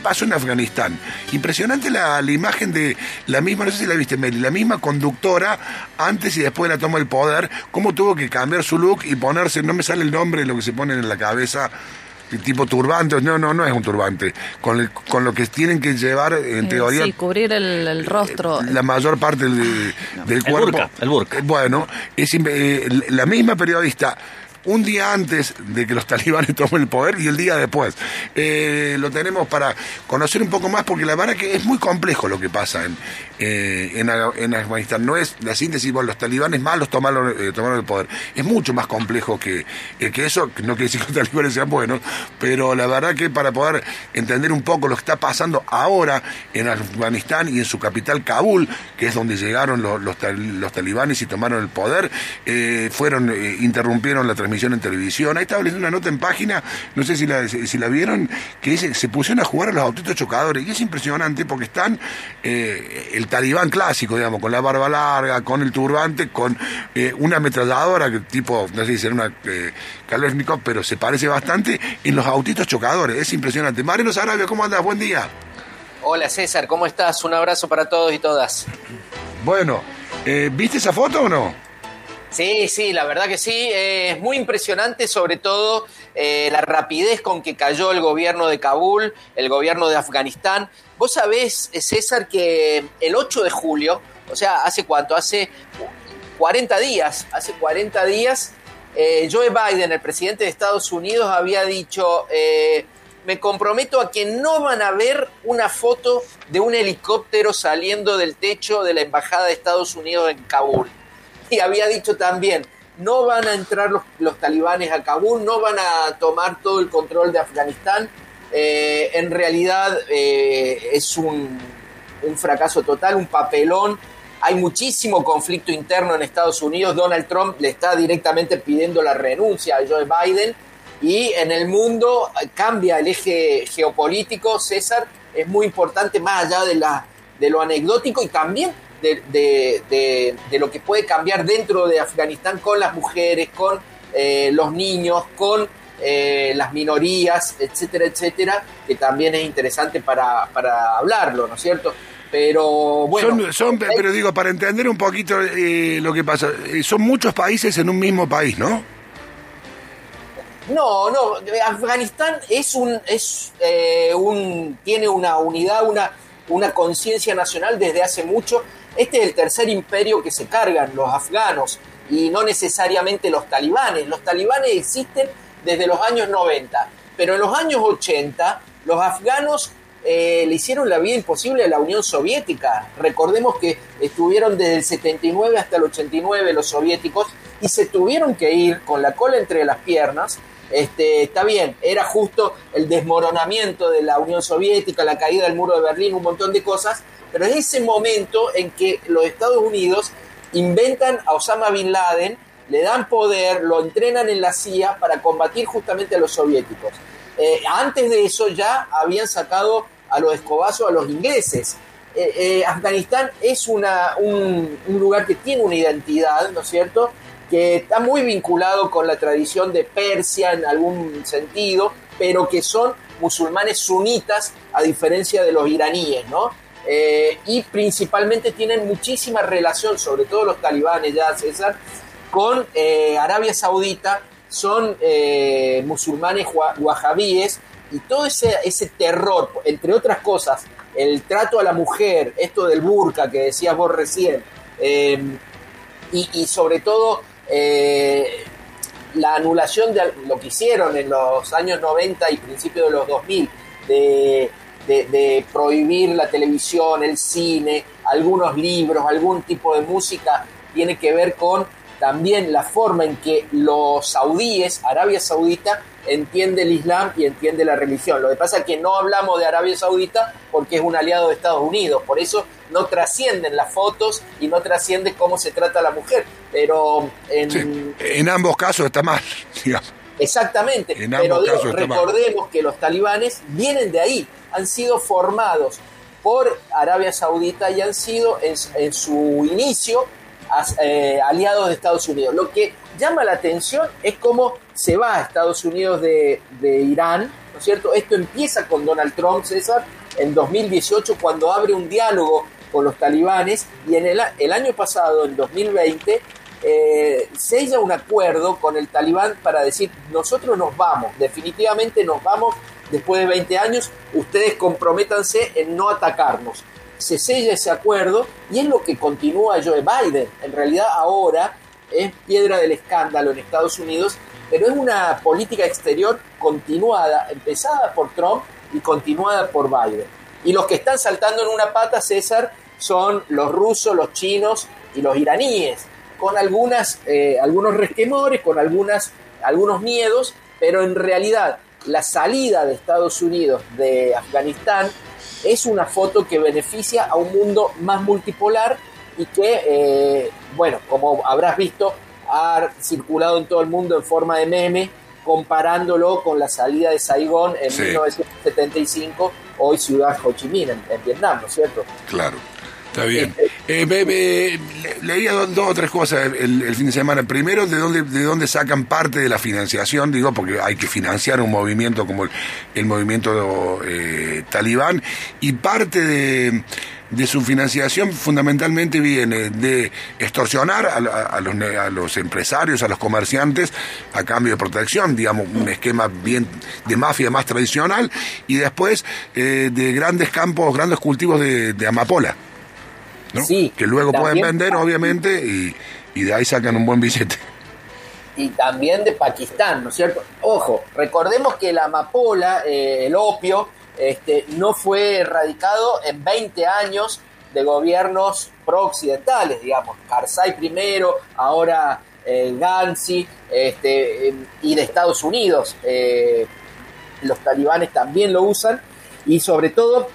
pasó en Afganistán. Impresionante la, imagen de la misma, no sé si la viste, Meli, la misma conductora antes y después de la toma del poder, cómo tuvo que cambiar su look y ponerse, no me sale el nombre de lo que se ponen en la cabeza, tipo turbante, no, no, no es un turbante, con, con lo que tienen que llevar, en eh, teoría... Sí, cubrir el, rostro. La mayor parte del, del cuerpo. el burka. Bueno, es, eh, la misma periodista un día antes de que los talibanes tomen el poder y el día después. Eh, lo tenemos para conocer un poco más porque la verdad que es muy complejo lo que pasa en, eh, en, Afganistán. No es la síntesis, bueno, los talibanes malos tomaron, eh, tomaron el poder. Es mucho más complejo que, que eso, no quiere decir que los talibanes sean buenos, pero la verdad que para poder entender un poco lo que está pasando ahora en Afganistán y en su capital Kabul, que es donde llegaron los, los, talibanes y tomaron el poder, fueron, interrumpieron la transmisión en televisión. Ahí estaba leyendo una nota en página, no sé si la, si la vieron, que dice, se pusieron a jugar a los autitos chocadores. Y es impresionante porque están eh, el talibán clásico, digamos, con la barba larga, con el turbante, con eh, una ametralladora, que tipo, no sé si era una eh, pero se parece bastante, en los autitos chocadores. Es impresionante. Mariano Sarabia, ¿cómo andas? Buen día. Hola César, ¿cómo estás? Un abrazo para todos y todas. Bueno, eh, ¿viste esa foto o no? Sí, sí, la verdad que sí. Eh, es muy impresionante, sobre todo eh, la rapidez con que cayó el gobierno de Kabul, el gobierno de Afganistán. Vos sabés, eh, César, que el 8 de julio, o sea, ¿hace cuánto? Hace 40 días, hace 40 días, Joe Biden, el presidente de Estados Unidos, había dicho, me comprometo a que no van a ver una foto de un helicóptero saliendo del techo de la Embajada de Estados Unidos en Kabul y había dicho también, no van a entrar los, talibanes a Kabul, no van a tomar todo el control de Afganistán. Eh, en realidad eh, es un, un, fracaso total, un papelón. Hay muchísimo conflicto interno en Estados Unidos. Donald Trump le está directamente pidiendo la renuncia a Joe Biden. Y en el mundo cambia el eje geopolítico. César es muy importante más allá de, la, de lo anecdótico y también de, lo que puede cambiar dentro de Afganistán con las mujeres, con eh, los niños, con eh, las minorías, etcétera, etcétera, que también es interesante para, hablarlo, ¿no es cierto? Pero bueno. Son, pero digo, para entender un poquito eh, lo que pasa, son muchos países en un mismo país, ¿no? No, no, Afganistán es un, es un, tiene una unidad, una, una conciencia nacional desde hace mucho este es el tercer imperio que se cargan los afganos y no necesariamente los talibanes. Los talibanes existen desde los años 90, pero en los años 80 los afganos eh, le hicieron la vida imposible a la Unión Soviética. Recordemos que estuvieron desde el 79 hasta el 89 los soviéticos y se tuvieron que ir con la cola entre las piernas. Este, está bien, era justo el desmoronamiento de la Unión Soviética, la caída del muro de Berlín, un montón de cosas, pero es ese momento en que los Estados Unidos inventan a Osama Bin Laden, le dan poder, lo entrenan en la CIA para combatir justamente a los soviéticos. Eh, antes de eso ya habían sacado a los escobazos a los ingleses. Eh, eh, Afganistán es una, un, un, lugar que tiene una identidad, ¿no es cierto?, que está muy vinculado con la tradición de Persia en algún sentido, pero que son musulmanes sunitas a diferencia de los iraníes, ¿no? Eh, y principalmente tienen muchísima relación, sobre todo los talibanes ya, César, con eh, Arabia Saudita, son eh, musulmanes wahabíes y todo ese, ese terror, entre otras cosas, el trato a la mujer, esto del burka que decías vos recién, y, y, sobre todo la anulación de lo que hicieron en los años 90 y principios de los 2000, de de, prohibir la televisión, el cine, algunos libros, algún tipo de música, tiene que ver con también la forma en que los saudíes, Arabia Saudita, entiende el Islam y entiende la religión. Lo que pasa es que no hablamos de Arabia Saudita porque es un aliado de Estados Unidos, por eso no trascienden las fotos y no trasciende cómo se trata a la mujer. Pero en, en ambos casos está mal, Exactamente, pero recordemos que los talibanes vienen de ahí, han sido formados por Arabia Saudita y han sido en, su inicio eh, aliados de Estados Unidos. Lo que llama la atención es cómo se va a Estados Unidos de, Irán, ¿no es cierto? Esto empieza con Donald Trump, César, en 2018, cuando abre un diálogo con los talibanes, y en el, año pasado, en 2020, eh, sella un acuerdo con el talibán para decir, nosotros nos vamos, definitivamente nos vamos después de 20 años, ustedes comprométanse en no atacarnos. Se sella ese acuerdo y es lo que continúa Joe Biden. En realidad ahora es piedra del escándalo en Estados Unidos, pero es una política exterior continuada, empezada por Trump y continuada por Biden. Y los que están saltando en una pata, César, son los rusos, los chinos y los iraníes, con algunas, eh, algunos resquemores, con algunas, algunos miedos, pero en realidad la salida de Estados Unidos de Afganistán es una foto que beneficia a un mundo más multipolar y que, eh, bueno, como habrás visto, ha circulado en todo el mundo en forma de meme, comparándolo con la salida de Saigón en 1975, hoy ciudad Ho Chi Minh, en Vietnam, ¿no es cierto? Claro. Está bien. Eh, leía dos, o tres cosas el, fin de semana. Primero, ¿de dónde, ¿de dónde sacan parte de la financiación? Digo, porque hay que financiar un movimiento como el, movimiento eh, talibán. Y parte de, su financiación fundamentalmente viene de extorsionar a, los, a, los, empresarios, a los comerciantes, a cambio de protección, digamos, un esquema bien de mafia más tradicional. Y después eh, de grandes campos, grandes cultivos de amapola que luego pueden vender, obviamente, y, de ahí sacan un buen billete. Y también de Pakistán, ¿no es cierto? Ojo, recordemos que la amapola, eh, el opio, este, no fue erradicado en 20 años de gobiernos pro-occidentales, digamos, Karzai primero, ahora eh, Gansi, este, y de Estados Unidos. Eh, los talibanes también lo usan, y sobre todo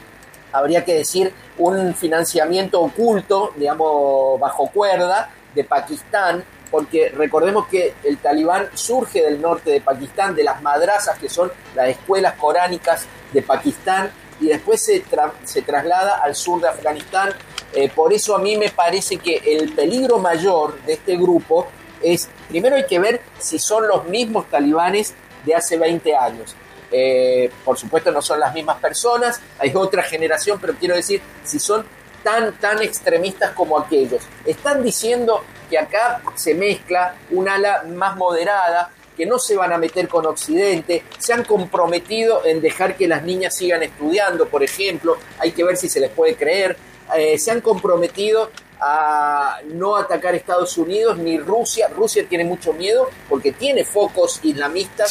habría que decir, un financiamiento oculto, digamos, bajo cuerda de Pakistán, porque recordemos que el talibán surge del norte de Pakistán, de las madrazas que son las escuelas coránicas de Pakistán, y después se, se traslada al sur de Afganistán. Eh, por eso a mí me parece que el peligro mayor de este grupo es, primero hay que ver si son los mismos talibanes de hace 20 años. Eh, por supuesto no son las mismas personas, hay otra generación, pero quiero decir, si son tan, tan extremistas como aquellos. Están diciendo que acá se mezcla un ala más moderada, que no se van a meter con Occidente, se han comprometido en dejar que las niñas sigan estudiando, por ejemplo, hay que ver si se les puede creer, eh, se han comprometido a no atacar Estados Unidos ni Rusia. Rusia tiene mucho miedo porque tiene focos islamistas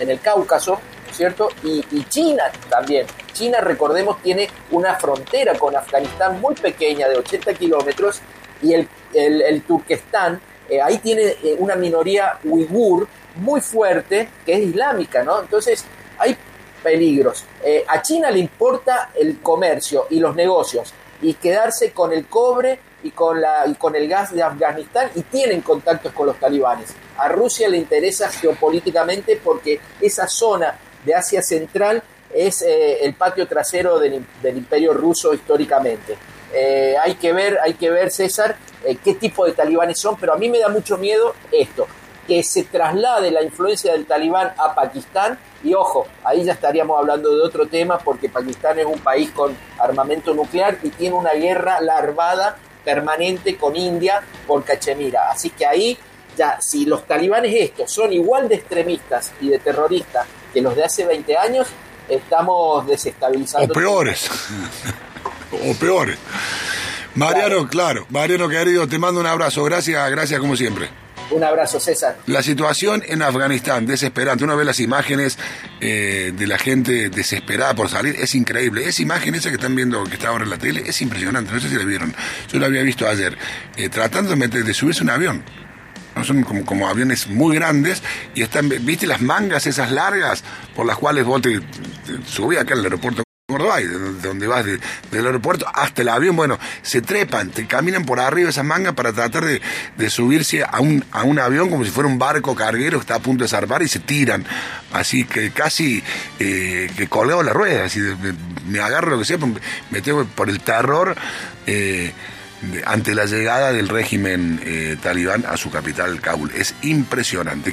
en el Cáucaso, ¿cierto? Y, China también. China, recordemos, tiene una frontera con Afganistán muy pequeña, de 80 kilómetros, y el, el, Turquestán, eh, ahí tiene eh, una minoría uigur muy fuerte, que es islámica, ¿no? Entonces, hay peligros. Eh, a China le importa el comercio y los negocios, y quedarse con el cobre y con, la, y con el gas de Afganistán y tienen contactos con los talibanes. A Rusia le interesa geopolíticamente porque esa zona de Asia Central es eh, el patio trasero del, imperio ruso históricamente. Eh, hay que ver, hay que ver, César, eh, qué tipo de talibanes son, pero a mí me da mucho miedo esto, que se traslade la influencia del talibán a Pakistán y ojo, ahí ya estaríamos hablando de otro tema porque Pakistán es un país con armamento nuclear y tiene una guerra larvada permanente con India por Cachemira. Así que ahí ya, si los talibanes estos son igual de extremistas y de terroristas que los de hace 20 años, estamos desestabilizando. O peores. o peores. Mariano, claro. Mariano querido, te mando un abrazo. Gracias, gracias como siempre. Un abrazo, César. La situación en Afganistán, desesperante. Uno ve las imágenes eh, de la gente desesperada por salir, es increíble. Esa imagen esa que están viendo, que está ahora en la tele, es impresionante. No sé si la vieron. Yo la había visto ayer. Eh, tratando de, subirse un avión. Son como, como, aviones muy grandes y están, ¿viste las mangas esas largas por las cuales vos te, subís acá al aeropuerto Córdoba, de donde vas del aeropuerto hasta el avión, bueno, se trepan, te caminan por arriba esas mangas para tratar de, subirse a un, a un avión como si fuera un barco carguero que está a punto de zarpar y se tiran. Así que casi eh, que colgado la rueda, así me, agarro lo que sea, me tengo por el terror. Eh, ante la llegada del régimen eh, talibán a su capital, Kabul. Es impresionante.